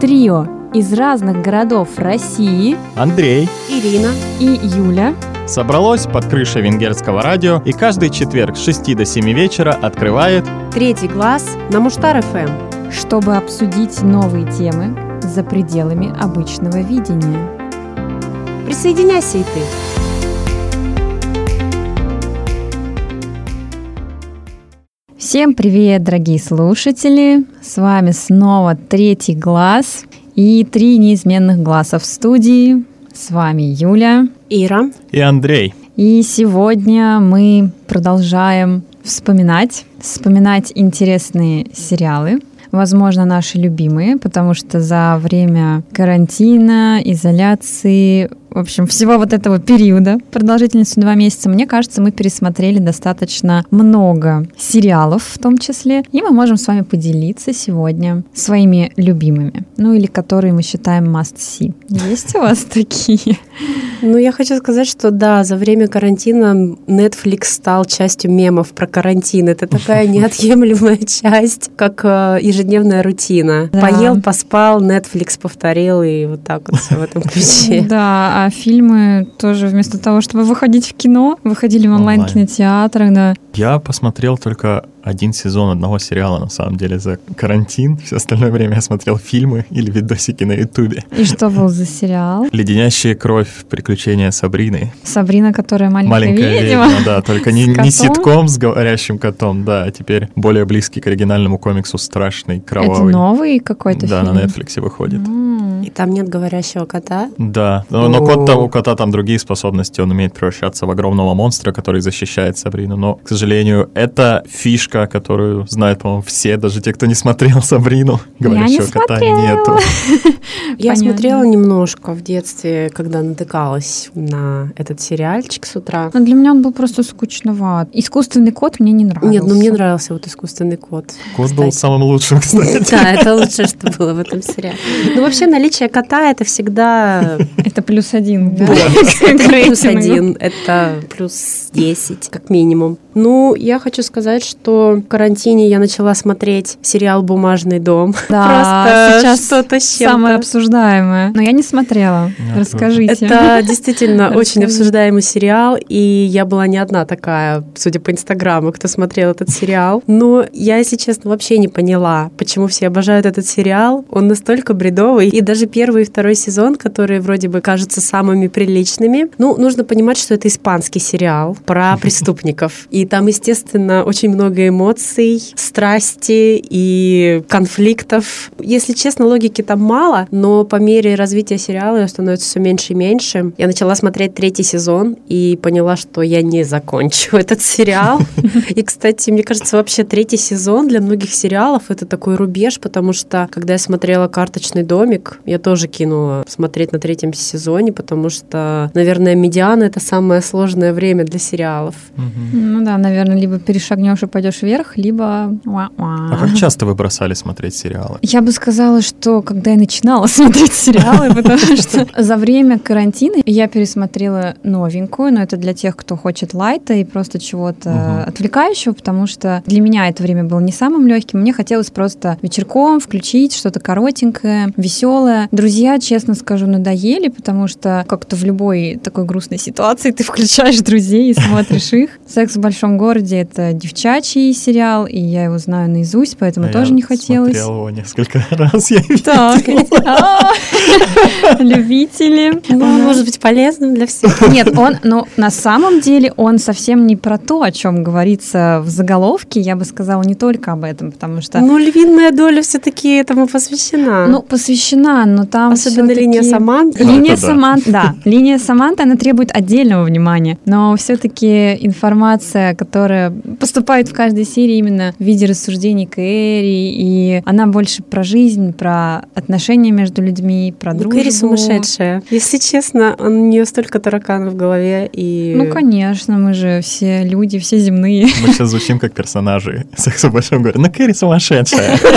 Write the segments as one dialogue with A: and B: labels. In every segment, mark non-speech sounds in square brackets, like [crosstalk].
A: Трио из разных городов России
B: Андрей
C: Ирина
A: и Юля
B: собралось под крышей венгерского радио и каждый четверг с 6 до 7 вечера открывает
C: Третий глаз на Муштар ФМ.
A: чтобы обсудить новые темы за пределами обычного видения.
C: Присоединяйся и ты.
A: Всем привет, дорогие слушатели! С вами снова третий глаз и три неизменных глаза в студии. С вами Юля.
C: Ира.
B: и Андрей.
A: И сегодня мы продолжаем вспоминать, вспоминать интересные сериалы, возможно, наши любимые, потому что за время карантина, изоляции, в общем, всего вот этого периода, продолжительностью два месяца, мне кажется, мы пересмотрели достаточно много сериалов в том числе, и мы можем с вами поделиться сегодня своими любимыми, ну или которые мы считаем must-see. Есть у вас такие?
C: Ну, я хочу сказать, что да, за время карантина Netflix стал частью мемов про карантин. Это такая [laughs] неотъемлемая часть, как э, ежедневная рутина.
A: Да.
C: Поел, поспал, Netflix повторил, и вот так вот все в этом ключе.
A: Да, а фильмы тоже вместо того, чтобы выходить в кино, выходили в
B: Онлайн.
A: онлайн-кинотеатрах, да.
B: Я посмотрел только один сезон одного сериала, на самом деле, за карантин. Все остальное время я смотрел фильмы или видосики на Ютубе.
A: И что был за сериал?
B: «Леденящая кровь. Приключения Сабрины».
A: Сабрина, которая маленькая,
B: Маленькая
A: ведьма.
B: ведьма, да, только не, не ситком с говорящим котом, да, а теперь более близкий к оригинальному комиксу «Страшный,
A: Это
B: кровавый».
A: новый какой-то
B: Да,
A: фильм?
B: на Netflix выходит.
C: И там нет говорящего кота.
B: Да, но, но кот, там- у кота там другие способности, он умеет превращаться в огромного монстра, который защищает Сабрину, но, к сожалению, это фишка, которую знают, по-моему, все, даже те, кто не смотрел [laughs] Сабрину, говорящего кота
A: смотрела.
B: нету. [laughs]
C: Я
A: Понятно.
C: смотрела немножко в детстве, когда натыкалась на этот сериальчик с утра.
A: Но для меня он был просто скучноват. Искусственный кот мне не нравился.
C: Нет, ну мне нравился вот искусственный кот.
B: Кот был
C: кстати.
B: самым лучшим, [laughs] кстати.
C: Да, это лучшее, что было в этом сериале. Ну, вообще, наличие кота — это всегда
A: Это плюс один.
C: плюс один, это плюс 10, как минимум. Ну, я хочу сказать, что в карантине я начала смотреть сериал «Бумажный дом». [laughs]
A: Да,
C: Просто
A: сейчас
C: что-то
A: самое обсуждаемое. Но я не смотрела.
B: Я
A: Расскажите.
C: Это [laughs] действительно очень обсуждаемый сериал, и я была не одна такая, судя по Инстаграму, кто смотрел этот сериал. Но я, если честно, вообще не поняла, почему все обожают этот сериал. Он настолько бредовый. И даже первый и второй сезон, которые вроде бы кажутся самыми приличными. Ну, нужно понимать, что это испанский сериал про [laughs] преступников. И там, естественно, очень много эмоций, страсти и конфликтов. Если честно, логики там мало, но по мере развития сериала ее становится все меньше и меньше. Я начала смотреть третий сезон и поняла, что я не закончу [laughs] этот сериал. И, кстати, мне кажется, вообще третий сезон для многих сериалов это такой рубеж, потому что, когда я смотрела «Карточный домик», я тоже кинула смотреть на третьем сезоне, потому что, наверное, медиана — это самое сложное время для сериалов.
A: Ну да, наверное, либо перешагнешь и пойдешь вверх, либо...
B: А как часто вы бросали смотреть сериалы?
A: Я бы сказала, что когда я начинала [laughs] смотреть сериалы, потому что за время карантина я пересмотрела новенькую, но это для тех, кто хочет лайта и просто чего-то отвлекающего, потому что для меня это время было не самым легким. Мне хотелось просто вечерком включить что-то коротенькое, веселое. Друзья, честно скажу, надоели, потому что как-то в любой такой грустной ситуации ты [laughs] включаешь друзей и смотришь их. «Секс в большом городе» — это девчачий сериал, и я его знаю наизусть, поэтому
B: А
A: тоже
B: я
A: не хотелось.
B: смотрел его несколько [laughs] раз. Я
A: Так, [laughs] а, [laughs] любители.
C: Ну, он может быть полезным для всех.
A: Нет, он, ну, на самом деле он совсем не про то, о чем говорится в заголовке. Я бы сказала не только об этом, потому что,
C: Ну, львиная доля все-таки этому посвящена.
A: ну, посвящена, но там
C: Особенно линия Саманты.
A: Линия
B: да.
A: Саманты, да, линия Саманты, она требует отдельного внимания, но все-таки информация, которая поступает в каждой серии именно в виде рассуждений Кэрри, и она больше про жизнь, про отношения между людьми, про
C: Ну,
A: дружбу.
C: Кэрри сумасшедшая. Если честно, у нее столько тараканов в голове. И...
A: Ну, конечно, мы же все люди, все земные. [laughs]
B: Мы сейчас звучим как персонажи секса в большом городе. Ну, Кэрри сумасшедшая. [laughs]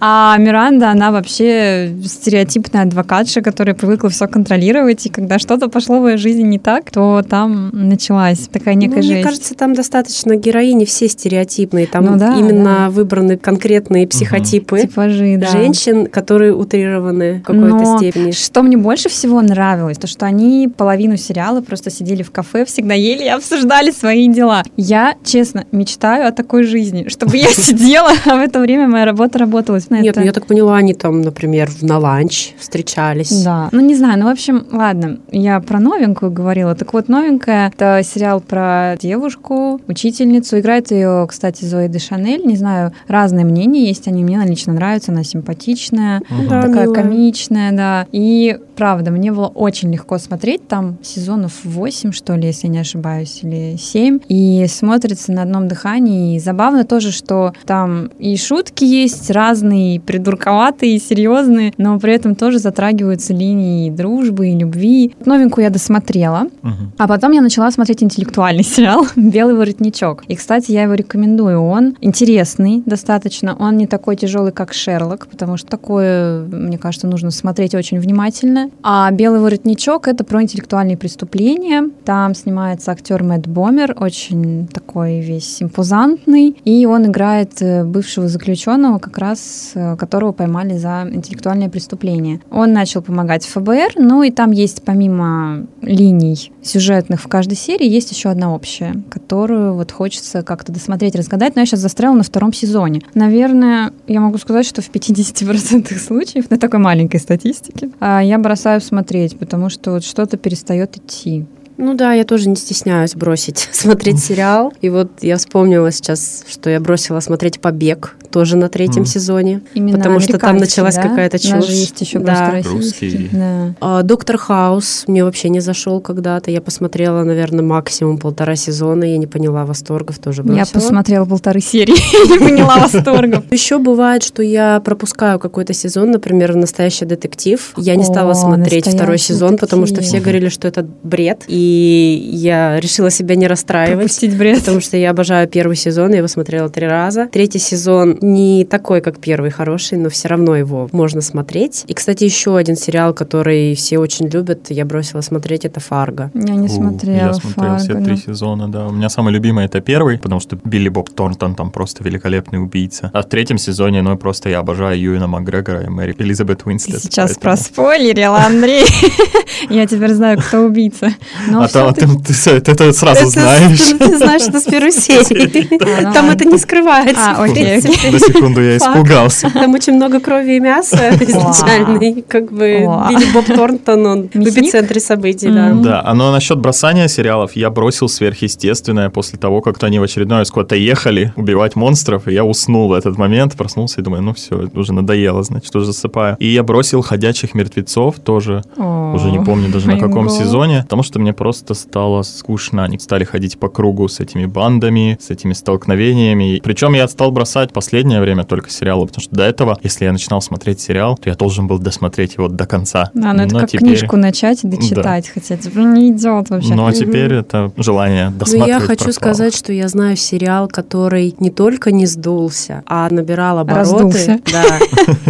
A: А Миранда, она вообще стереотипная адвокатша, которая привыкла все контролировать, и когда что-то пошло в ее жизни не так, то там началась такая
C: Да,
A: всякой
C: ну,
A: жести.
C: Мне кажется, там достаточно героини все стереотипные. Там
A: ну, да,
C: именно да. выбраны конкретные психотипы
A: угу. Типажи, да.
C: женщин, которые утрированы в какой-то
A: Но
C: степени.
A: Что мне больше всего нравилось, то что они половину сериала просто сидели в кафе, всегда ели и обсуждали свои дела. Я, честно, мечтаю о такой жизни, чтобы я [laughs] сидела, а в это время моя работа работала.
C: Нет, ну я так поняла, они там, например, на ланч встречались.
A: Да. Ну, не знаю, ну, в общем, ладно, я про новенькую говорила. Так вот, новенькая — это сериал про девушку, учительницу. Играет ее, кстати, Зои де Шанель. Не знаю, разные мнения есть они. Мне она лично нравится, она симпатичная,
C: да,
A: такая
C: милая.
A: комичная, да. И правда, мне было очень легко смотреть. Там сезонов 8, что ли, если не ошибаюсь, или 7. И смотрится на одном дыхании. И забавно тоже, что там и шутки есть разные, и придурковатые, и серьезные, но при этом тоже затрагиваются линии дружбы и любви. Новенькую я досмотрела,
B: Мгм.
A: а потом я начала смотреть интеллектуальный [laughs] сериал «Белый воротничок». И, кстати, я его рекомендую. Он интересный достаточно. Он не такой тяжелый, как «Шерлок», потому что такое, мне кажется, нужно смотреть очень внимательно. А «Белый воротничок» — это про интеллектуальные преступления. Там снимается актер Мэтт Бомер, очень такой весь импозантный. И он играет э, бывшего заключенного, как раз э, которого поймали за интеллектуальное преступление. Он начал помогать ФБР, ну и там есть помимо линий сюжетных в каждой серии, есть еще одна общая, которую вот хочется как-то досмотреть, разгадать, но я сейчас застряла на втором сезоне. Наверное, я могу сказать, что в 50% случаев, на такой маленькой статистике, а, я бросаю смотреть, потому что вот что-то перестает идти.
C: Ну да, я тоже не стесняюсь бросить [laughs] смотреть сериал. И вот я вспомнила сейчас, что я бросила смотреть «Побег» тоже на третьем
B: Мгм.
C: сезоне.
A: Именно
C: Потому что там началась
A: да?
C: какая-то чушь.
A: есть еще
C: Да.
B: Русский.
A: Да.
C: А, Доктор Хаус мне вообще не зашел когда-то. Я посмотрела, наверное, максимум полтора сезона. Я не поняла восторгов, тоже бросила.
A: Я посмотрела полторы серии [laughs] и не поняла восторгов.
C: Еще бывает, что я пропускаю какой-то сезон, например, «Настоящий детектив». Я не стала смотреть второй
A: «Настоящий
C: сезон, потому что
A: детектив».
C: все говорили, что это бред. И я решила себя не расстраивать.
A: Пропустить бред.
C: Потому что я обожаю первый сезон, я его смотрела три раза. Третий сезон не такой, как первый, хороший, но все равно его можно смотреть. И, кстати, еще один сериал, который все очень любят, я бросила смотреть, это «Фарго».
A: Я не смотрела
B: Я смотрел все три
A: но-
B: сезона, да. У меня самый любимый это первый, потому что Билли Боб Торнтон там просто великолепный убийца. А в третьем сезоне, ну, просто я обожаю Юэна Макгрегора и Мэри Элизабет
A: Ты
B: Уинслет.
A: сейчас
B: поэтому-
A: проспойлерила, Андрей. [laughs] Я теперь знаю, кто убийца. [laughs] Но
B: А там ты, ты, ты это сразу
C: Это-
B: знаешь. [laughs]
C: Ты знаешь, это с первой [laughs] серии.
A: А, ну
C: Там это не скрывается.
A: А, окей.
B: На секунду я испугался.
C: Там очень много крови и мяса изначально. И как бы. Билли Боб Торнтон, он в эпицентре событий, да.
B: Да, а но насчет бросания сериалов, я бросил сверхъестественное после того, как они в очередной раз куда-то ехали убивать монстров, и я уснул в этот момент, проснулся и думаю, ну все, уже надоело, значит, уже засыпаю. И я бросил «Ходячих мертвецов» тоже, уже не помню даже на каком сезоне, потому что мне просто стало скучно. Они стали ходить по кругу с этими бандами, с этими столкновениями. Причем я стал бросать последнее время только сериалы, потому что до этого, если я начинал смотреть сериал, то я должен был досмотреть его до конца.
A: Да, ну это
B: Но
A: как
B: теперь-
A: книжку начать и дочитать хотеть. Блин, Не идет вообще.
B: Но теперь это желание
C: Ну,
B: досматривать
C: я хочу
B: пропало.
C: сказать, что я знаю сериал, который не только не сдулся, а набирал обороты.
A: Раздулся.
C: Да.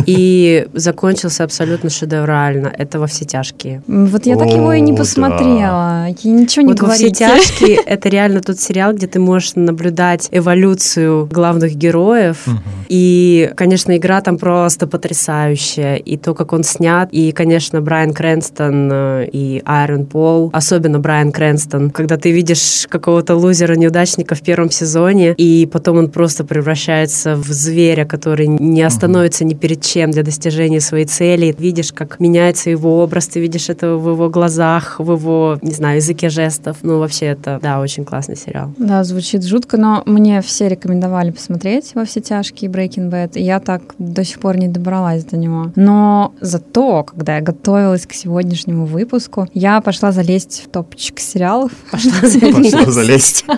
C: И закончился абсолютно шедеврально. Это во все тяжкие.
A: Вот я так его и не
B: да.
A: посмотрела. И ничего не
C: вот во все
A: говорите.
C: тяжкие [laughs] это реально тот сериал, где ты можешь наблюдать эволюцию главных героев. И, конечно, игра там просто потрясающая. И то, как он снят. И, конечно, Брайан Крэнстон э, и Айрон Пол. Особенно Брайан Крэнстон. Когда ты видишь какого-то лузера-неудачника в первом сезоне, и потом он просто превращается в зверя, который не остановится ни перед чем для достижения своей цели. Видишь, как меняется его образ, ты видишь это в его глазах, в его, не знаю, языке жестов. Ну, вообще, это, да, очень классный сериал.
A: Да, звучит жутко, но мне все рекомендовали посмотреть во все тяжкие Breaking Bad, и я так до сих пор не добралась до него. Но зато, когда я готовилась к сегодняшнему выпуску, я пошла залезть в топчик сериалов.
C: Пошла [laughs]
B: Пошла залезть. [laughs]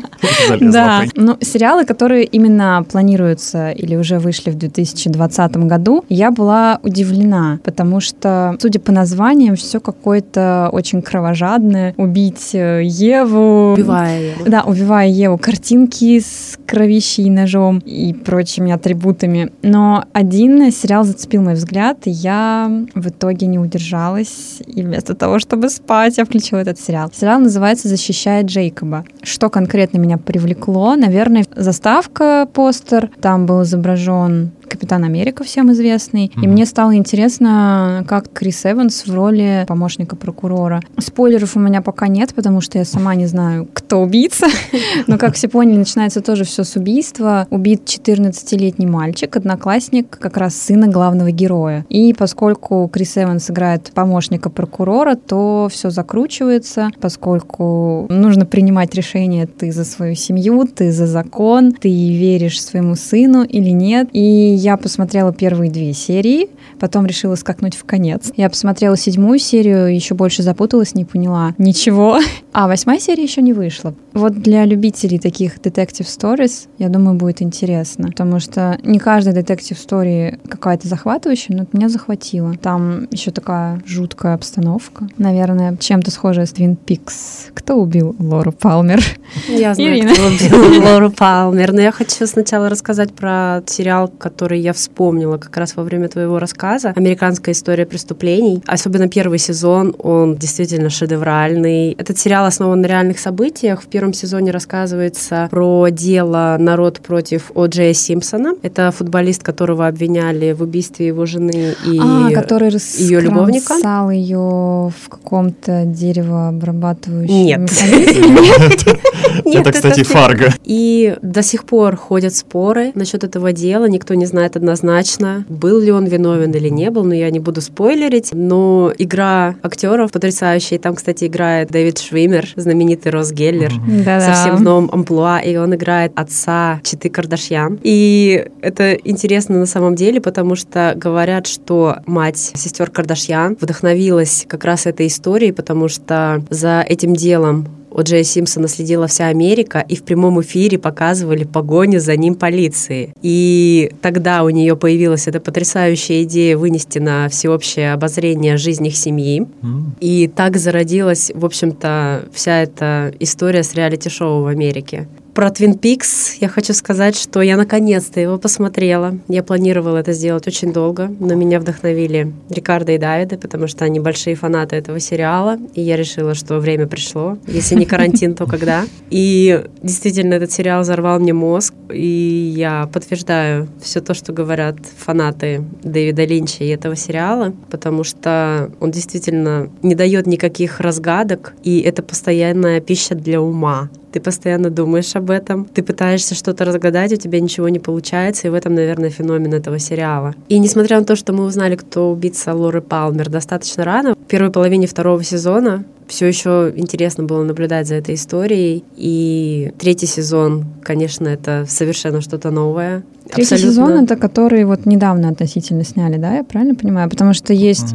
A: Да, ну сериалы, которые именно планируются или уже вышли в 2020 году, я была удивлена, потому что, судя по названиям, все какое-то очень кровожадное. Убить э, Еву.
C: Убивая его.
A: Да, убивая Еву. Картинки с кровищей и ножом и прочими ребутами. Но один сериал зацепил мой взгляд, и я в итоге не удержалась. И вместо того, чтобы спать, я включила этот сериал. Сериал называется «Защищая Джейкоба». Что конкретно меня привлекло? Наверное, заставка, постер. Там был изображен Капитан Америка всем известный. Mm-hmm. И мне стало интересно, как Крис Эванс в роли помощника прокурора. Спойлеров у меня пока нет, потому что я сама не знаю, кто убийца. [laughs] Но, как все поняли, начинается тоже все с убийства. Убит 14-летний мальчик, одноклассник как раз сына главного героя. И поскольку Крис Эванс играет помощника прокурора, то все закручивается, поскольку нужно принимать решение ты за свою семью, ты за закон, ты веришь своему сыну или нет. И я посмотрела первые две серии, потом решила скакнуть в конец. Я посмотрела седьмую серию, еще больше запуталась, не поняла ничего. [laughs] А восьмая серия еще не вышла. Вот для любителей таких детектив stories, я думаю, будет интересно, потому что не каждая детектив story какая-то захватывающая, но меня захватило. Там еще такая жуткая обстановка. Наверное, чем-то схожая с Twin Peaks. Кто убил Лору Палмер?
C: Я знаю, Ирина. кто убил Лору Палмер. Но я хочу сначала рассказать про сериал, который я вспомнила как раз во время твоего рассказа. «Американская история преступлений». Особенно первый сезон, он действительно шедевральный. Этот сериал основан на реальных событиях. В первом сезоне рассказывается про дело «Народ против О. Джея Симпсона». Это футболист, которого обвиняли в убийстве его жены и
A: а, который
C: ее любовника.
A: ее в каком-то деревообрабатывающем [laughs]
C: Нет.
B: Это, кстати, Фарго.
C: И до сих пор ходят споры насчет этого дела. Никто не знает однозначно, был ли он виновен или не был, но я не буду спойлерить. Но игра актеров потрясающая. Там, кстати, играет Дэвид Швимер, знаменитый Рос Геллер.
A: Да-да.
C: совсем в новом амплуа, и он играет отца Читы Кардашьян. И это интересно на самом деле, потому что говорят, что мать сестер Кардашьян вдохновилась как раз этой историей, потому что за этим делом у Джея Симпсона следила вся Америка, и в прямом эфире показывали погоню за ним полиции. И тогда у нее появилась эта потрясающая идея вынести на всеобщее обозрение жизнь их семьи. Mm. И так зародилась, в общем-то, вся эта история с реалити-шоу в Америке. Про Twin Peaks я хочу сказать, что я наконец-то его посмотрела. Я планировала это сделать очень долго, но меня вдохновили Рикардо и Давиды, потому что они большие фанаты этого сериала, и я решила, что время пришло. Если не карантин, то когда? И действительно, этот сериал взорвал мне мозг, и я подтверждаю все то, что говорят фанаты Дэвида Линча и этого сериала, потому что он действительно не дает никаких разгадок, и это постоянная пища для ума ты постоянно думаешь об этом, ты пытаешься что-то разгадать, у тебя ничего не получается, и в этом, наверное, феномен этого сериала. И несмотря на то, что мы узнали, кто убийца Лоры Палмер достаточно рано, в первой половине второго сезона все еще интересно было наблюдать за этой историей. И третий сезон, конечно, это совершенно что-то новое.
A: Третий Абсолютно. сезон это который вот недавно относительно сняли, да, я правильно понимаю? Потому что есть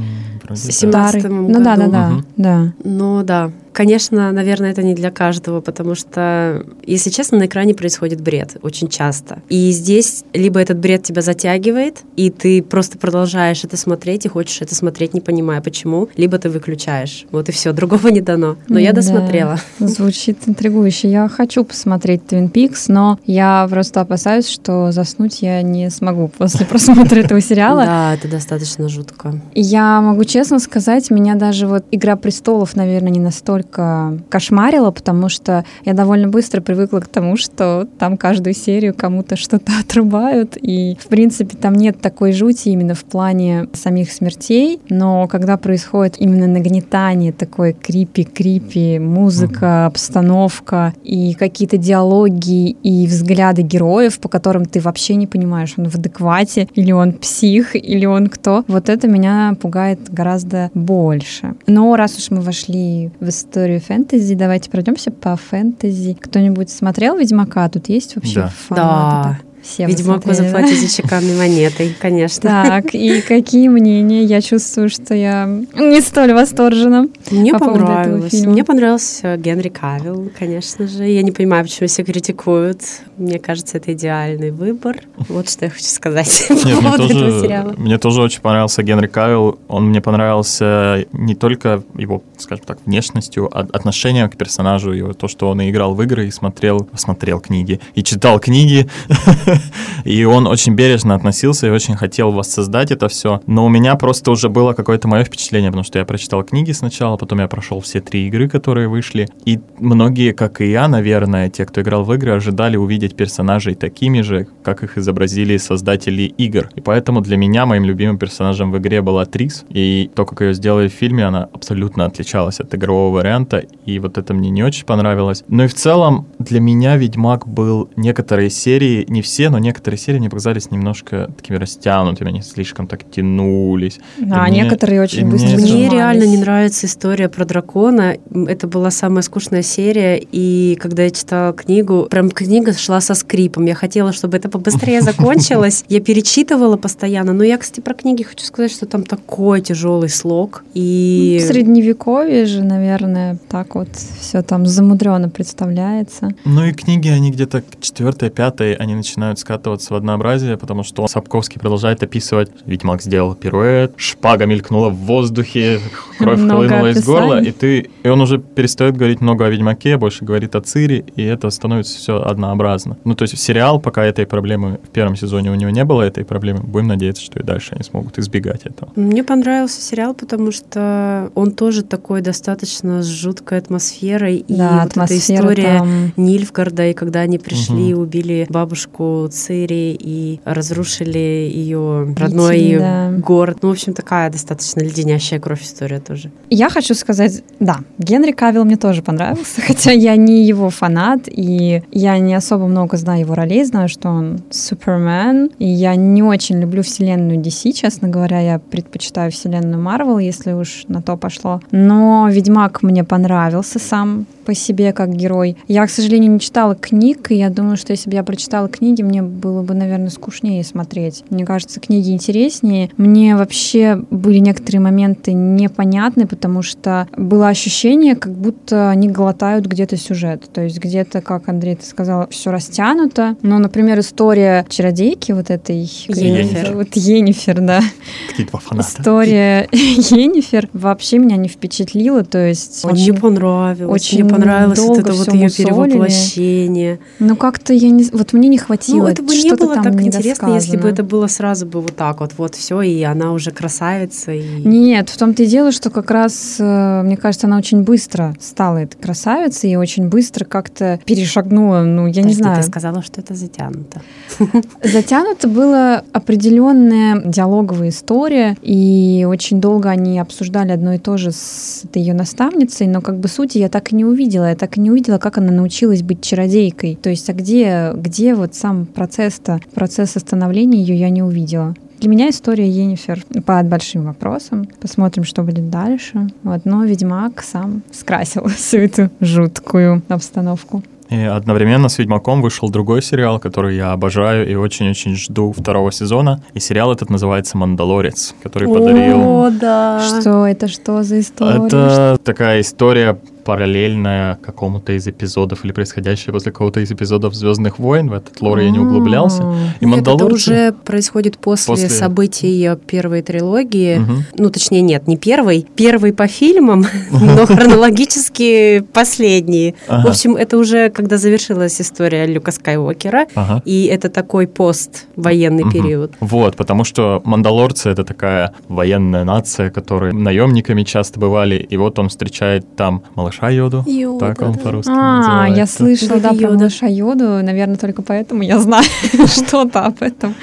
C: mm, старый.
A: Ну да, да, да, угу. да.
C: Ну да, Конечно, наверное, это не для каждого, потому что, если честно, на экране происходит бред очень часто. И здесь либо этот бред тебя затягивает, и ты просто продолжаешь это смотреть и хочешь это смотреть, не понимая почему, либо ты выключаешь. Вот и все, [laughs] другого не дано. Но я досмотрела.
A: Да, [laughs] звучит интригующе. Я хочу посмотреть Twin Peaks, но я просто опасаюсь, что заснуть я не смогу после [laughs] просмотра этого сериала.
C: Да, это достаточно жутко.
A: Я могу честно сказать, меня даже вот «Игра престолов», наверное, не настолько настолько кошмарило, потому что я довольно быстро привыкла к тому, что там каждую серию кому-то что-то [laughs] отрубают, и, в принципе, там нет такой жути именно в плане самих смертей, но когда происходит именно нагнетание, такой крипи-крипи, музыка, обстановка и какие-то диалоги и взгляды героев, по которым ты вообще не понимаешь, он в адеквате, или он псих, или он кто, вот это меня пугает гораздо больше. Но раз уж мы вошли в историю историю фэнтези. Давайте пройдемся по фэнтези. Кто-нибудь смотрел Ведьмака? Тут есть вообще
C: да. Да. Все Ведьмак вы заплатите да? чеканной монетой, конечно.
A: Так, и какие мнения? Я чувствую, что я не столь восторжена.
C: Мне
A: по этого
C: понравилось. Мне понравился Генри Кавилл, конечно же. Я не понимаю, почему все критикуют. Мне кажется, это идеальный выбор. Вот что я хочу сказать [laughs] по
B: Нет, мне
C: поводу этого
B: тоже,
C: сериала.
B: мне тоже очень понравился Генри Кавилл. Он мне понравился не только его, скажем так, внешностью, а отношением к персонажу, его то, что он и играл в игры, и смотрел, смотрел книги, и читал книги. [laughs] И он очень бережно относился и очень хотел воссоздать это все. Но у меня просто уже было какое-то мое впечатление, потому что я прочитал книги сначала, потом я прошел все три игры, которые вышли. И многие, как и я, наверное, те, кто играл в игры, ожидали увидеть персонажей такими же, как их изобразили создатели игр. И поэтому для меня моим любимым персонажем в игре была Трис. И то, как ее сделали в фильме, она абсолютно отличалась от игрового варианта. И вот это мне не очень понравилось. Но и в целом для меня Ведьмак был некоторые серии, не все, но некоторые серии мне показались немножко такими растянутыми, они слишком так тянулись.
A: А
B: И мне-
A: некоторые
B: и
A: очень
B: мне
A: быстро
C: Мне
A: сжимались.
C: реально не нравится история про дракона. Это была самая скучная серия, и когда я читала книгу, прям книга шла со скрипом. Я хотела, чтобы это побыстрее [laughs] закончилось. Я перечитывала постоянно, но я, кстати, про книги хочу сказать, что там такой тяжелый слог. И
A: В средневековье же, наверное, так вот все там замудренно представляется.
B: Ну и книги, они где-то к четвертой, пятой, они начинают скатываться в однообразие, потому что Сапковский продолжает описывать, Ведьмак сделал пируэт, шпага мелькнула в воздухе, кровь [laughs]
A: Много
B: хлынула из горла,
A: описаний.
B: и ты, и он уже перестает говорить много о Ведьмаке, больше говорит о Цири, и это становится все однообразно. Ну то есть сериал, пока этой проблемы в первом сезоне у него не было этой проблемы, будем надеяться, что и дальше они смогут избегать этого.
C: Мне понравился сериал, потому что он тоже такой достаточно с жуткой атмосферой. и
A: да,
C: вот эта история
A: там...
C: Нильфгарда, и когда они пришли,
B: Мгм.
C: убили бабушку Цири и разрушили ее родной
A: Итин, да.
C: город. Ну, в общем, такая достаточно леденящая кровь история тоже.
A: Я хочу сказать, да, Генри Кавилл мне тоже понравился, [laughs] хотя я не его фанат, и я не особо много знаю его ролей, знаю, что он Супермен, и я не очень люблю вселенную DC, честно говоря, я предпочитаю вселенную Марвел, если уж на то пошло. Но Ведьмак мне понравился сам по себе как герой. Я, к сожалению, не читала книг, и я думаю, что если бы я прочитала книги, мне было бы, наверное, скучнее смотреть. Мне кажется, книги интереснее. Мне вообще были некоторые моменты непонятны, потому что было ощущение, как будто они глотают где-то сюжет. То есть где-то, как Андрей ты сказала, все растянуто. Ну, например, история чародейки вот этой...
C: Йеннифер.
A: зовут? Йеннифер, да.
B: Какие два фаната.
A: История [laughs] Йеннифер вообще меня не впечатлила, то есть очень
C: Мне понравилось.
A: очень
C: мне понравилось вот это вот ее
A: мусолили.
C: Перевоплощение.
A: Ну как-то я не, вот мне не хватило.
C: Ну, это бы не было так интересно, если бы это было сразу бы вот так вот, вот все, и она уже красавица. И...
A: Нет, в том-то и дело, что как раз, э, мне кажется, она очень быстро стала этой красавицей и очень быстро как-то перешагнула, ну, я не
C: Подожди,
A: знаю.
C: Ты сказала, что это затянуто. [laughs]
A: Затянута была определенная диалоговая история, и очень долго они обсуждали одно и то же с ее наставницей, но как бы сути я так и не увидела. Я так и не увидела, как она научилась быть чародейкой. То есть, а где, где вот сам процесс-то, процесс становления ее я не увидела. Для меня история Енифер под большим вопросом. Посмотрим, что будет дальше. Вот, но Ведьмак сам скрасил [laughs] всю эту жуткую обстановку.
B: И одновременно с «Ведьмаком» вышел другой сериал, который я обожаю и очень-очень жду второго сезона. И сериал этот называется «Мандалорец», который подарил...
C: О, да.
A: Что это, что за история?
B: Это такая история параллельная какому-то из эпизодов или происходящая после какого-то из эпизодов «Звездных войн». В этот лор я не углублялся. И
C: Нет, это уже происходит после,
B: После.
C: событий первой трилогии.
B: Мгм.
C: Ну, точнее, нет, не первый. Первый по фильмам, [laughs] но хронологически последний. В общем, это уже когда завершилась история Люка Скайуокера. И это такой поствоенный период.
B: Вот, потому что мандалорцы — это такая военная нация, которые наемниками часто бывали, и вот он встречает там малыша Йоду,
C: Йода,
B: так он
C: да.
B: по-русски
A: А, я
B: называется.
A: слышала, да, про
C: Йода.
A: малыша Йоду. Наверное, только поэтому я знаю [laughs] что-то об этом.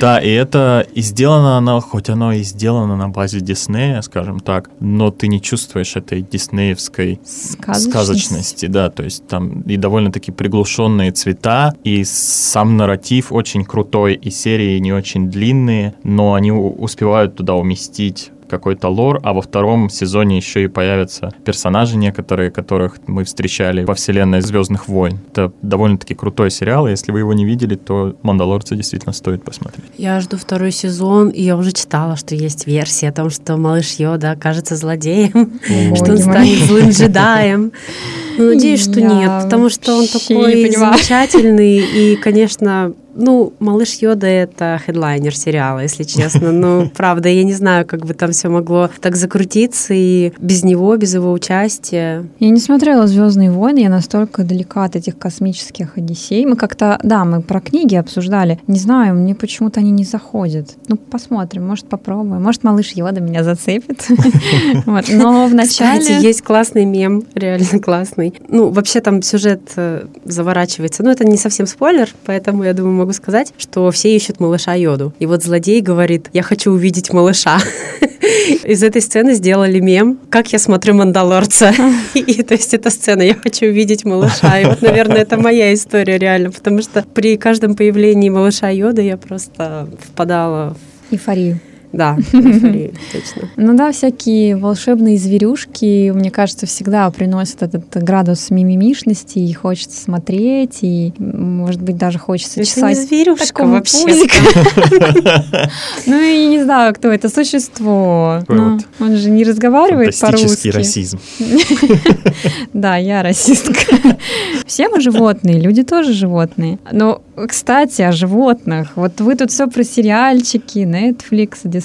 B: Да, и это и сделано оно, хоть оно и сделано на базе Диснея, скажем так, но ты не чувствуешь этой диснеевской
A: Сказочность.
B: сказочности, да, то есть там и довольно-таки приглушенные цвета, и сам нарратив очень крутой, и серии не очень длинные, но они успевают туда уместить какой-то лор, а во втором сезоне еще и появятся персонажи некоторые, которых мы встречали во вселенной Звездных войн. Это довольно-таки крутой сериал, и если вы его не видели, то «Мандалорца» действительно стоит посмотреть.
C: Я жду второй сезон, и я уже читала, что есть версия о том, что малыш Йода окажется злодеем, что он станет злым джедаем. Ну, надеюсь, что нет, потому что он такой замечательный, и, конечно, ну, «Малыш Йода» — это хедлайнер сериала, если честно. Ну, [laughs] правда, я не знаю, как бы там все могло так закрутиться и без него, без его участия.
A: Я не смотрела «Звездные войны», я настолько далека от этих космических одиссей. Мы как-то, да, мы про книги обсуждали. Не знаю, мне почему-то они не заходят. Ну, посмотрим, может, попробуем. Может, «Малыш Йода» меня зацепит. [laughs] Но вначале...
C: Кстати, есть классный мем, реально классный. Ну, вообще там сюжет э, заворачивается. Ну, это не совсем спойлер, поэтому, я думаю, могу сказать, что все ищут малыша Йоду. И вот злодей говорит, я хочу увидеть малыша. [laughs] Из этой сцены сделали мем, как я смотрю «Мандалорца». [laughs] И то есть эта сцена, я хочу увидеть малыша. И вот, наверное, это моя история реально, потому что при каждом появлении малыша Йода я просто впадала
A: в эйфорию.
C: Да, [laughs] эйфорию, точно.
A: Ну да, всякие волшебные зверюшки, мне кажется, всегда приносят этот градус мимимишности, и хочется смотреть, и, может быть, даже хочется это чесать.
C: не зверюшка вообще. [laughs]
A: Ну, и не знаю, кто это, существо. Ну, он же не разговаривает по-русски.
B: расизм. [laughs]
A: Да, я расистка. Все мы животные, люди тоже животные. Но, кстати, о животных. Вот вы тут все про сериальчики, Netflix, Disney.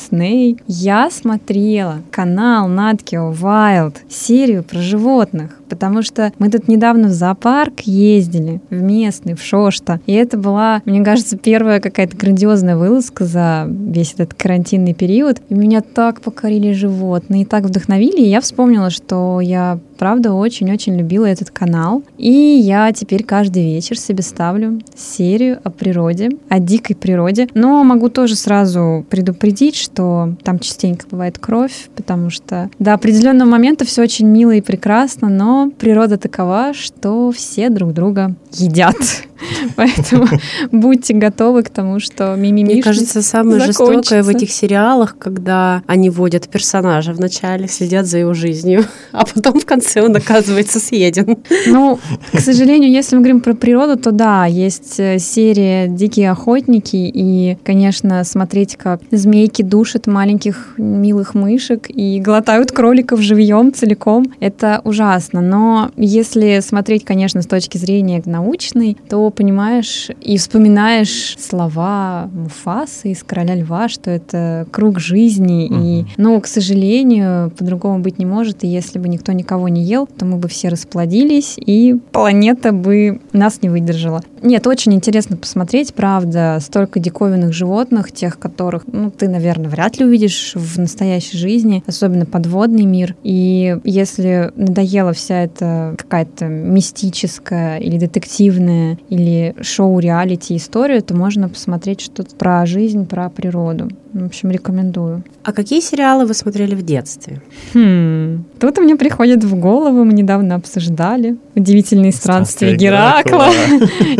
A: Я смотрела канал Nat Geo Wild, серию про животных потому что мы тут недавно в зоопарк ездили, в местный, в Шошта, и это была, мне кажется, первая какая-то грандиозная вылазка за весь этот карантинный период, и меня так покорили животные, и так вдохновили, и я вспомнила, что я правда очень-очень любила этот канал. И я теперь каждый вечер себе ставлю серию о природе, о дикой природе. Но могу тоже сразу предупредить, что там частенько бывает кровь, потому что до определенного момента все очень мило и прекрасно, но природа такова, что все друг друга едят. [laughs] Поэтому будьте готовы к тому, что мимимишность
C: Мне кажется, самое жестокое в этих сериалах, когда они водят персонажа вначале, следят за его жизнью, [laughs] а потом в конце он оказывается съеден.
A: Ну, к сожалению, если мы говорим про природу, то да, есть э, серия «Дикие охотники», и, конечно, смотреть, как змейки душат маленьких милых мышек и глотают кроликов живьем целиком, это ужасно. Но если смотреть, конечно, с точки зрения научной, то понимаешь и вспоминаешь слова Муфасы из «Короля льва», что это круг жизни. Угу. И, ну, к сожалению, по-другому быть не может. И если бы никто никого не ел, то мы бы все расплодились, и планета бы нас не выдержала. Нет, очень интересно посмотреть, правда, столько диковинных животных, тех, которых, ну, ты, наверное, вряд ли увидишь в настоящей жизни, особенно подводный мир. И если надоела вся эта какая-то мистическая или детективная или шоу-реалити история, то можно посмотреть что-то про жизнь, про природу. В общем, рекомендую.
C: А какие сериалы вы смотрели в детстве?
A: Хм, тут мне приходит в голову, мы недавно обсуждали «Удивительные странствия Геракла»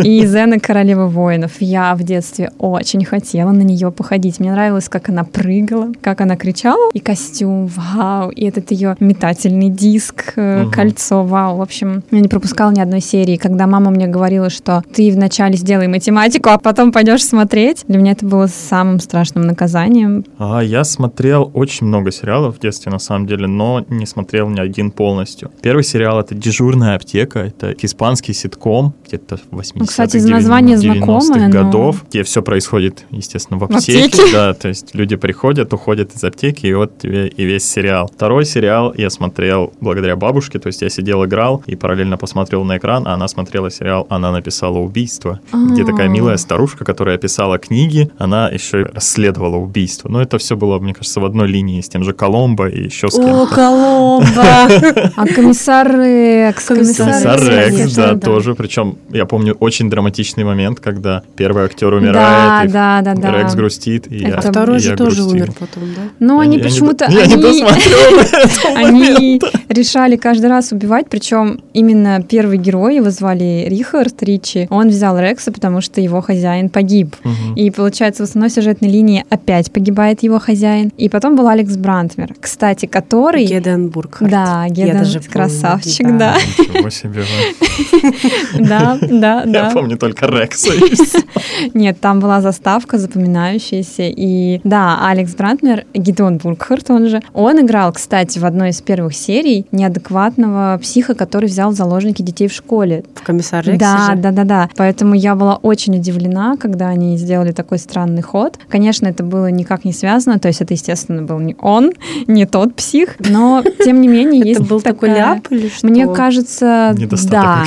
A: и «Зена Королева воинов». Я в детстве очень хотела на нее походить. Мне нравилось, как она прыгала, как она кричала, и костюм, вау, и этот ее метательный диск, угу. кольцо, вау. В общем, я не пропускала ни одной серии. Когда мама мне говорила, что ты вначале сделай математику, а потом пойдешь смотреть, для меня это было самым страшным наказанием?
B: А, я смотрел очень много сериалов в детстве, на самом деле, но не смотрел ни один полностью. Первый сериал — это «Дежурная аптека», это испанский ситком, где-то 80-х, ну,
A: Кстати, название 90-х
B: годов, но... где все происходит, естественно, в аптеке. В аптеке? Да, то есть люди приходят, уходят из аптеки, и вот тебе и весь сериал. Второй сериал я смотрел благодаря бабушке, то есть я сидел, играл, и параллельно посмотрел на экран, а она смотрела сериал «Она написала убийство», где такая милая старушка, которая писала книги, она еще расследовала убийство. Но это все было, мне кажется, в одной линии с тем же Коломбо и еще с кем-то.
A: О, Коломбо! А комиссар Рекс.
B: Комиссар Рекс, да, тоже. Причем, я помню, очень драматичный момент, когда первый актер умирает,
A: да,
B: Рекс грустит, и я
C: Второй же тоже умер потом, да?
A: Ну, они почему-то...
B: Я не досмотрел [laughs]
A: Они решали каждый раз убивать, причем именно первый герой, его звали Рихард Ричи, он взял Рекса, потому что его хозяин погиб.
B: Мгм.
A: И получается, в основной сюжетной линии опять погибает его хозяин. И потом был Алекс Брантмер, кстати, который...
C: Геден.
A: Да,
C: Я
A: Геден
C: даже помню,
A: красавчик, да.
B: Ничего себе. вы. [laughs]
A: Да, да, [laughs]
B: Я
A: да.
B: помню только Рекса. [laughs]
A: Нет, там была заставка запоминающаяся. И да, Алекс Брантмер, Гидеон Буркхарт, он же, он играл, кстати, в одной из первых серий неадекватного психа, который взял в заложники детей в школе.
C: В комиссар Рексе
A: Да,
C: же.
A: да, да, да. Поэтому я была очень удивлена, когда они сделали такой странный ход. Конечно, это было никак не связано, то есть это, естественно, был не он, [laughs] не тот псих, но тем не менее [laughs] есть
C: Это был такой ляп или что?
A: Мне кажется, да.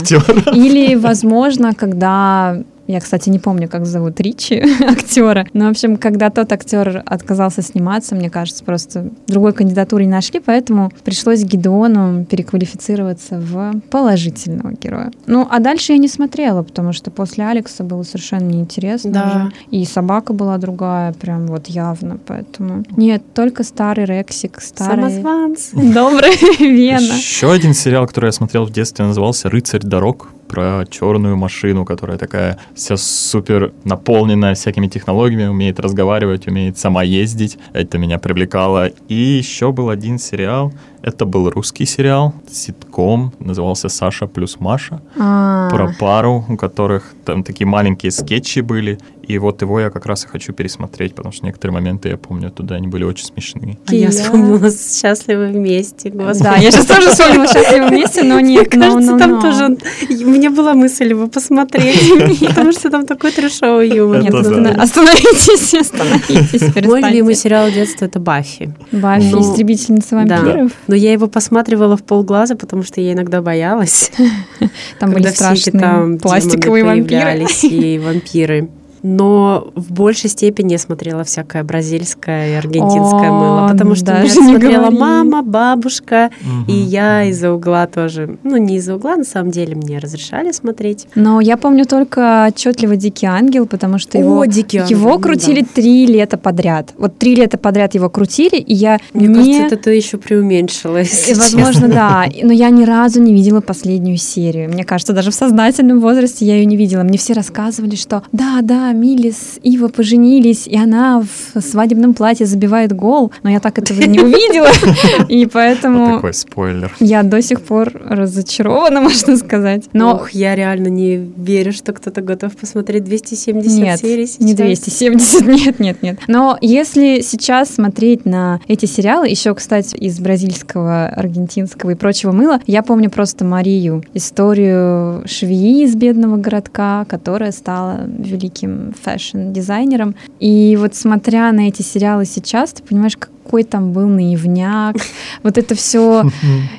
A: Или, возможно, когда я, кстати, не помню, как зовут Ричи, [laughs] актера. Но, в общем, когда тот актер отказался сниматься, мне кажется, просто другой кандидатуры не нашли, поэтому пришлось Гидеону переквалифицироваться в положительного героя. Ну, а дальше я не смотрела, потому что после Алекса было совершенно неинтересно
C: Да.
A: уже. И собака была другая, прям вот явно, поэтому... Нет, только старый Рексик, старый...
C: Самозванцы. [laughs]
A: Добрый [laughs] Вена.
B: Еще один сериал, который я смотрел в детстве, назывался «Рыцарь дорог» про черную машину, которая такая вся супер наполненная всякими технологиями, умеет разговаривать, умеет сама ездить. Это меня привлекало. И еще был один сериал, это был русский сериал, ситком, назывался «Саша плюс Маша»,
A: А,
B: про пару, у которых там такие маленькие скетчи были. И вот его я как раз и хочу пересмотреть, потому что некоторые моменты, я помню, туда они были очень смешные.
C: А я вспомнила «Счастливы вместе», господи.
A: Да, я сейчас тоже вспомнила «Счастливы вместе», но
C: Мне
A: нет, но-
C: кажется, там тоже... У меня была мысль его посмотреть, [laughs] потому что там такой трешовый юмор.
A: Нет, останов-
B: да.
A: остановитесь, остановитесь,
C: Мой любимый сериал детства — это «Баффи».
A: Баффи,
C: Ну,
A: истребительница вампиров.
C: Но я его посматривала в полглаза, потому что я иногда боялась. [laughs]
A: Там были страшные пластиковые вампиры.
C: и вампиры. Но в большей степени я смотрела всякое бразильское и аргентинское
A: О,
C: мыло, потому что
A: даже
C: меня
A: не
C: смотрела
A: говори.
C: мама, бабушка, и
B: Мгм.
C: я из-за угла тоже. Ну, не из-за угла, на самом деле, мне разрешали смотреть.
A: Но я помню только отчетливо «Дикий ангел», потому что его,
C: «Дикий ангел»,
A: его
C: ну
A: крутили
C: да.
A: три лета подряд. Вот три лета подряд его крутили, и я
C: Мне
A: не...
C: кажется, это ты еще преуменьшила. если
A: И, возможно, да. И- Но я ни разу не видела последнюю серию. Мне кажется, даже в сознательном возрасте я ее не видела. Мне все рассказывали, что да, да, Милли с Ива поженились, и она в свадебном платье забивает гол, но я так этого не увидела. И поэтому
B: такой спойлер.
A: я до сих пор разочарована, можно сказать. Но
C: Ох, я реально не верю, что кто-то готов посмотреть 270
A: Нет,
C: серий сейчас.
A: не 270, [laughs] нет, нет, нет. Но если сейчас смотреть на эти сериалы, еще, кстати, из бразильского, аргентинского и прочего мыла, я помню просто Марию, историю швеи из бедного городка, которая стала великим fashion-дизайнером. И вот смотря на эти сериалы сейчас, ты понимаешь, какой там был наивняк. [laughs] Вот это все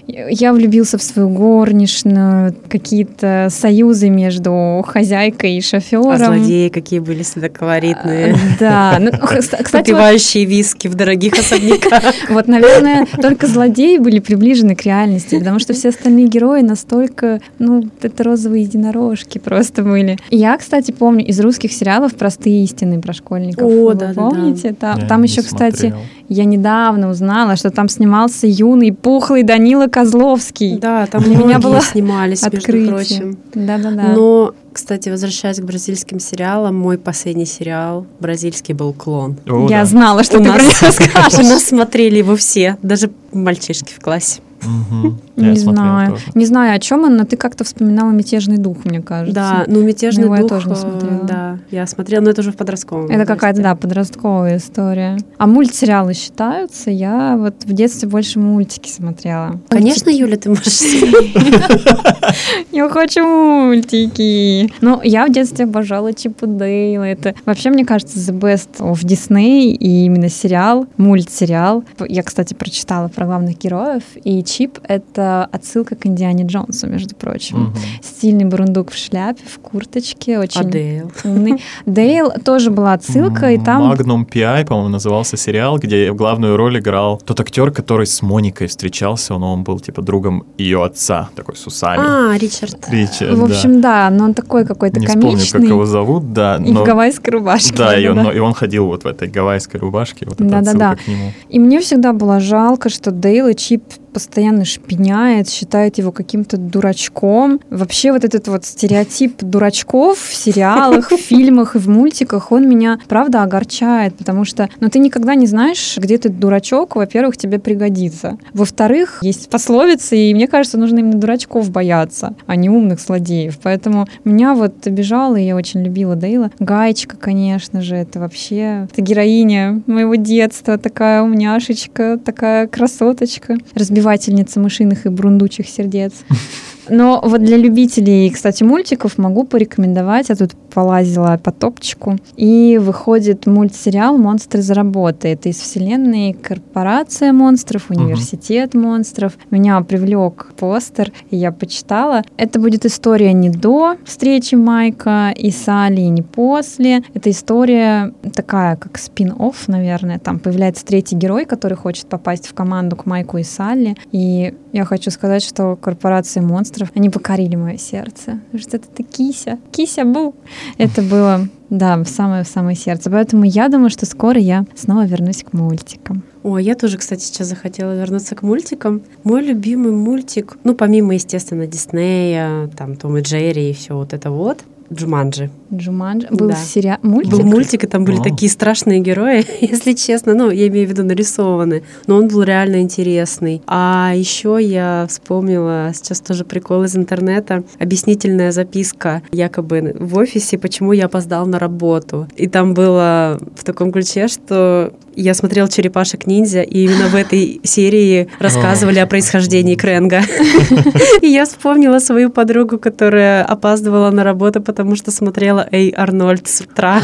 A: я влюбился в свою горничную, какие-то союзы между хозяйкой и шофером.
C: А злодеи какие были всегда колоритные.
A: Да, ну, [laughs] кстати, вот,
C: Попивающие виски в дорогих особняках. [laughs]
A: вот, наверное, только злодеи были приближены к реальности, потому что все остальные герои настолько, ну, это розовые единорожки просто были. Я, кстати, помню из русских сериалов «Простые истины» про школьников.
C: О,
A: Вы
C: да-да-да.
A: Помните? Там, еще, кстати,
B: смотрел.
A: Я недавно узнала, что там снимался юный, пухлый Данила Козловский.
C: Да, там
A: Для меня было
C: снимались, между
A: Открытие.
C: прочим.
A: Да-да-да.
C: Но, кстати, возвращаясь к бразильским сериалам, мой последний сериал бразильский был «Клон».
B: О,
A: я
B: да.
A: знала, что
C: У
A: ты про
C: нас-
A: него
C: У
A: скажешь.
C: нас смотрели его все, даже мальчишки в классе. [laughs]
B: Я
A: Не знаю.
B: тоже.
A: Не знаю, о чем он, но ты как-то вспоминала мятежный дух, мне кажется.
C: Да, ну «Мятежный
A: его я
C: дух»,
A: тоже не
C: э,
A: смотрела.
C: да, я смотрела, но это уже в подростковом
A: Это какая-то, да, подростковая история. А мультсериалы считаются? Я вот в детстве больше мультики смотрела.
C: Конечно, Юля, ты можешь [laughs]
A: Я хочу мультики. Ну, я в детстве обожала Чип и Дейла. Это вообще, мне кажется, the best of Disney. И именно сериал, мультсериал. Я, кстати, прочитала про главных героев. И Чип — это отсылка к Индиане Джонсу, между прочим.
B: Мгм.
A: Стильный бурундук в шляпе, в курточке, очень
C: Адель.
A: умный. Дейл тоже была отсылка, и там...
B: Magnum P.I., по-моему, назывался сериал, где главную роль играл тот актер, который с Моникой встречался, но он был типа другом ее отца, такой с усами.
C: А, Ричард.
B: Ричард,
A: В
B: да.
A: общем, да, но он такой какой-то
B: Не вспомню,
A: комичный.
B: как его зовут, да.
A: И
B: но-
A: в гавайской рубашке.
B: Да, и он, и он ходил вот в этой гавайской рубашке, вот это
A: Да-да-да.
B: отсылка к нему.
A: И мне всегда было жалко, что Дейл и Чип постоянно шпиняет, считает его каким-то дурачком. Вообще вот этот вот стереотип дурачков в сериалах, в [laughs] фильмах и в мультиках, он меня, правда, огорчает, потому что, ну, ты никогда не знаешь, где ты дурачок, во-первых, тебе пригодится. Во-вторых, есть пословицы, и мне кажется, нужно именно дурачков бояться, а не умных злодеев. Поэтому меня вот обижало, и я очень любила Дейла. Гаечка, конечно же, это вообще это героиня моего детства, такая умняшечка, такая красоточка, разбивательница мышиных и брундучих сердец. [laughs] Но вот для любителей, кстати, мультиков могу порекомендовать. Я тут полазила по топчику. И выходит мультсериал «Монстры за работой». Это из вселенной «Корпорация монстров», «Университет монстров». Меня привлек постер, и я почитала. Это будет история не до встречи Майка и Салли, не после. Это история такая, как спин-офф, наверное. Там появляется третий герой, который хочет попасть в команду к Майку и Салли. И я хочу сказать, что «Корпорация монстров», они покорили мое сердце. Что это кися. Кися был. Это было, да, в самое-самое сердце. Поэтому я думаю, что скоро я снова вернусь к мультикам.
C: О, я тоже, кстати, сейчас захотела вернуться к мультикам. Мой любимый мультик, ну, помимо, естественно, Диснея, там, Том и Джерри и все вот это вот, Джуманджи.
A: Джуманджи. Был
C: Да.
A: сериал, мультик?
C: Был мультик, и там были
B: О.
C: такие страшные герои, [laughs] если честно. Ну, я имею в виду нарисованные. Но он был реально интересный. А еще я вспомнила сейчас тоже прикол из интернета. Объяснительная записка якобы в офисе, почему я опоздал на работу. И там было в таком ключе, что я смотрел «Черепашек-ниндзя», и именно в этой серии рассказывали о происхождении Кренга. [laughs] И я вспомнила свою подругу, которая опаздывала на работу, потому что смотрела «Эй, Арнольд» с утра.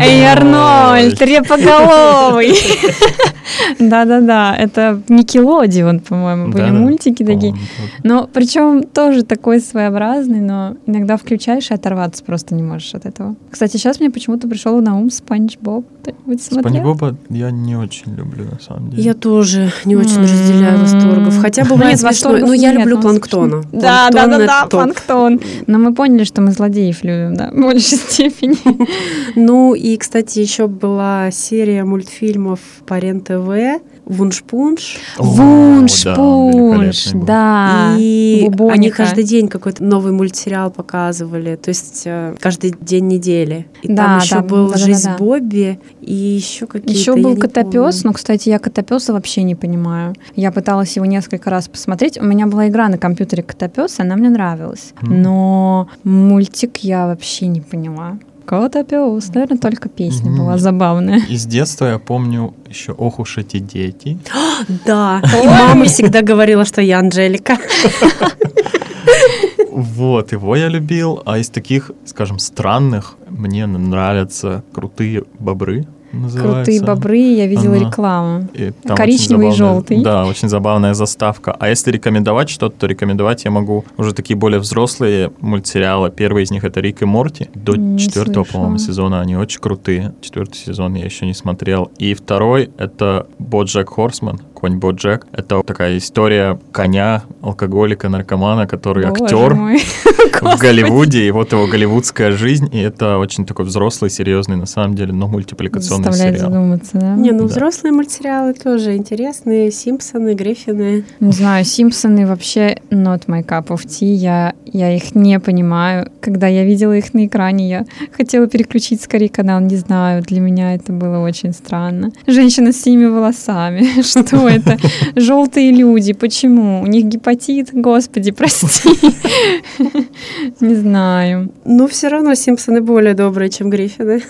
A: Эй, Арнольд, репоголовый. [laughs] Да-да-да, это Никелодион, по-моему, были мультики такие. Но причем тоже такой своеобразный, но иногда включаешь и оторваться просто не можешь от этого. Кстати, сейчас мне почему-то пришел на ум Спанч Боб.
B: Спанч Боба я не очень люблю, на самом деле.
C: Я тоже не очень разделяю восторгов. Хотя бывает
A: Нет,
C: смешно.
A: восторгов
C: Но я
A: нет,
C: люблю
A: но
C: планктона.
A: смешно. Да, да,
C: Планктон
A: да,
C: это
A: да,
C: топ.
A: планктон. Но мы поняли, что мы злодеев любим, да, [laughs] в большей степени.
C: Ну и, кстати, еще была серия мультфильмов по РЕН-ТВ «Вуншпунш».
B: О,
A: Вунш,
B: да,
A: да.
C: И они
A: Бубоника.
C: каждый день какой-то новый мультсериал показывали, то есть э, каждый день недели. И
A: Да,
C: там еще
A: да,
C: был
A: да-да-да-да.
C: «Жизнь Бобби» и еще какие-то.
A: Еще был котопес, но, кстати, я котопеса вообще не понимаю. Я пыталась его несколько раз посмотреть. У меня была игра на компьютере котопес, она мне нравилась. Но мультик я вообще не поняла. Котопес, наверное, только песня
B: Мгм.
A: была забавная.
B: Из детства я помню еще «Ох уж эти дети». [gasps]
C: Да, и мама всегда говорила, что я Анжелика. [laughs]
B: Вот, его я любил. А из таких, скажем, странных мне нравятся «Крутые бобры». Называется.
A: Крутые бобры, я видела
B: Она-
A: рекламу.
B: И
A: Коричневый и желтый.
B: Да, очень забавная заставка. А если рекомендовать что-то, то рекомендовать я могу уже такие более взрослые мультсериалы. Первый из них это Рик и Морти. До
A: Не
B: четвертого, по-моему, сезона они очень крутые. Четвертый сезон я еще не смотрел. И второй это Боджек Хорсман, конь Боджек. Это такая история коня, алкоголика, наркомана, который
A: Боже
B: актер
A: мой. [laughs]
B: в Голливуде, и вот его голливудская жизнь, и это очень такой взрослый, серьезный, на самом деле, но мультипликационный
A: Заставляет
B: сериал.
A: задуматься, да?
C: Не, ну
B: Да.
C: взрослые мультсериалы тоже интересные. Симпсоны, Гриффины.
A: Не знаю, Симпсоны вообще not my cup of tea. Я, я их не понимаю. Когда я видела их на экране, я хотела переключить скорее канал. Не знаю, для меня это было очень странно. Женщина с синими волосами. [laughs] Что это? Желтые люди. Почему? У них гепатит? Господи, прости. Не знаю.
C: Но все равно Симпсоны более добрые, чем Гриффины.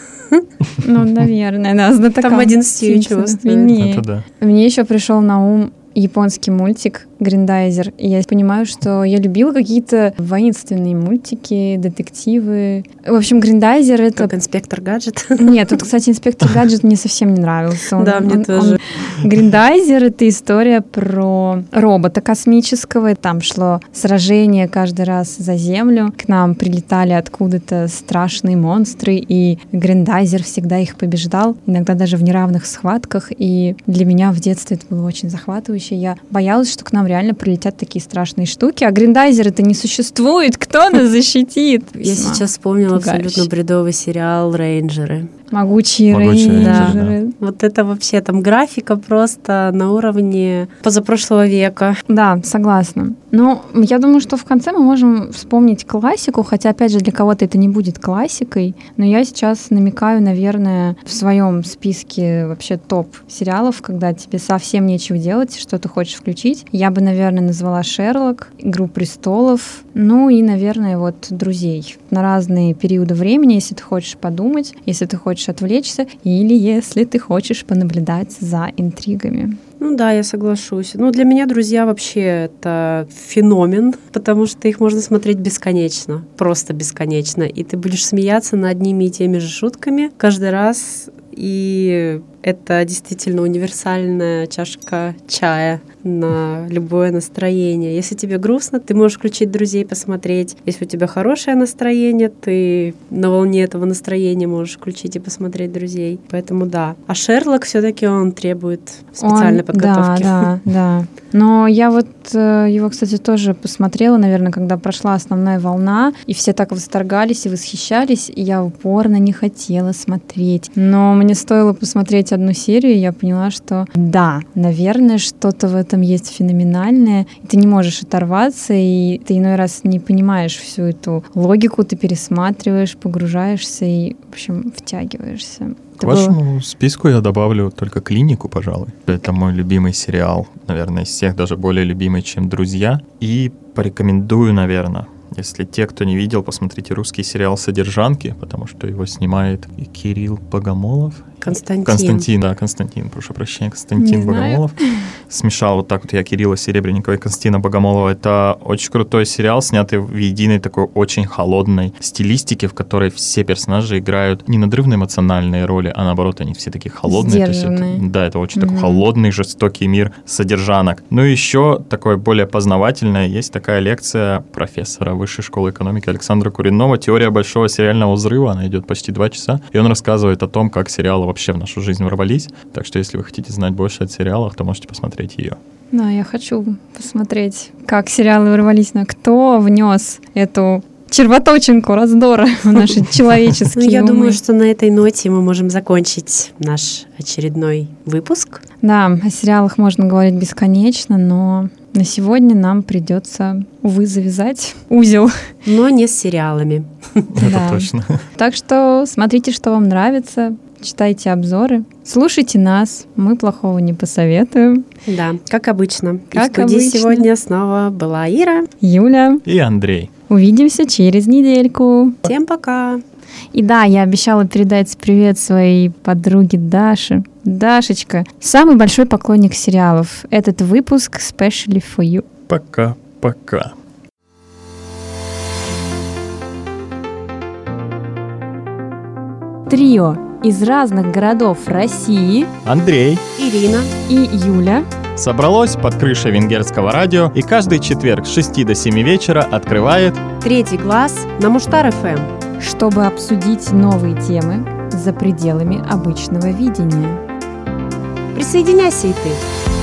A: Ну, наверное, да, знатокам
C: Там один.
B: Это да.
A: Мне еще пришел на ум японский мультик Гриндайзер. И я понимаю, что я любила какие-то воинственные мультики, детективы. В общем, Гриндайзер это...
C: Как инспектор гаджет.
A: Нет, тут, кстати, инспектор [laughs] гаджет мне совсем не нравился. Он-
C: Да, мне
A: он-
C: тоже.
A: он- Гриндайзер — это история про робота космического. Там шло сражение каждый раз за Землю. К нам прилетали откуда-то страшные монстры, и Гриндайзер всегда их побеждал, иногда даже в неравных схватках. И для меня в детстве это было очень захватывающе. Я боялась, что к нам реально прилетят такие страшные штуки, а Гриндайзер это не существует. Кто нас защитит?
C: Я сейчас вспомнила абсолютно бредовый сериал «Рейнджеры».
A: Могучие,
B: Могучие
A: рейнджеры.
B: рейнджеры,
C: Вот это вообще там графика просто на уровне позапрошлого века.
A: Да, согласна. Ну, я думаю, что в конце мы можем вспомнить классику, хотя, опять же, для кого-то это не будет классикой, но я сейчас намекаю, наверное, в своем списке вообще топ сериалов, когда тебе совсем нечего делать, что ты хочешь включить. Я бы, наверное, назвала «Шерлок», «Игру престолов», ну и, наверное, вот «Друзей». На разные периоды времени, если ты хочешь подумать, если ты хочешь отвлечься, или если ты хочешь понаблюдать за интригами.
C: Ну да, я соглашусь. Ну, для меня друзья вообще это феномен, потому что их можно смотреть бесконечно, просто бесконечно. И ты будешь смеяться над одними и теми же шутками каждый раз. И это действительно универсальная чашка чая на любое настроение. Если тебе грустно, ты можешь включить друзей посмотреть. Если у тебя хорошее настроение, ты на волне этого настроения можешь включить и посмотреть друзей. Поэтому да. А Шерлок все-таки он требует специальной
A: Он-
C: подготовки.
A: Да, да, [laughs] да. Но я вот э, его, кстати, тоже посмотрела, наверное, когда прошла основная волна, и все так восторгались и восхищались, и я упорно не хотела смотреть. Но мне стоило посмотреть одну серию, и я поняла, что да, наверное, что-то в этом есть феноменальное. И ты не можешь оторваться, и ты иной раз не понимаешь всю эту логику, ты пересматриваешь, погружаешься и, в общем, втягиваешься.
B: К
A: Это было-
B: вашему списку я добавлю только клинику, пожалуй. Это мой любимый сериал, наверное, из всех даже более любимый, чем «Друзья». И порекомендую, наверное, если те, кто не видел, посмотрите русский сериал «Содержанки», потому что его снимает Кирилл Богомолов.
C: Константин.
B: Константин, да, Константин, прошу прощения, Константин
A: Не знаю.
B: Богомолов. Смешал вот так вот я Кирилла Серебренникова и Константина Богомолова. Это очень крутой сериал, снятый в единой такой очень холодной стилистике, в которой все персонажи играют не надрывно эмоциональные роли, а наоборот, они все такие холодные. То есть это-
A: Сдержанные.
B: да, это очень такой
A: Мгм.
B: холодный, жестокий мир содержанок. Ну и еще такое более познавательное, есть такая лекция профессора Высшей школы экономики Александра Куринова «Теория большого сериального взрыва». Она идет почти два часа, и он рассказывает о том, как сериалы вообще в нашу жизнь ворвались. Так что если вы хотите знать больше о сериалах, то можете посмотреть ее.
A: Да, я хочу посмотреть, как сериалы ворвались на кто внес эту червоточинку раздора в наши [laughs]
C: Ну,
A: человеческие
C: я
A: умы.
C: думаю, что на этой ноте мы можем закончить наш очередной выпуск.
A: Да, о сериалах можно говорить бесконечно, но на сегодня нам придется, увы, завязать узел.
C: Но не с сериалами.
B: Это точно.
A: Так что смотрите, что вам нравится, читайте обзоры, слушайте нас, мы плохого не посоветуем.
C: Да, как обычно. И
A: Как
C: в студии
A: обычно.
C: сегодня снова была Ира.
A: Юля,
B: И Андрей.
A: увидимся через недельку.
C: Всем пока!
A: И да, я обещала передать привет своей подруге Даше. Дашечка, самый большой поклонник сериалов. Этот выпуск specially for you.
B: Пока-пока.
A: Трио из разных городов России
B: Андрей
C: Ирина.
A: и Юля
B: собралось под крышей венгерского радио и каждый четверг с 6 до 7 вечера открывает
C: Третий глаз на Муштар ФМ.
A: чтобы обсудить новые темы за пределами обычного видения.
C: Присоединяйся и ты.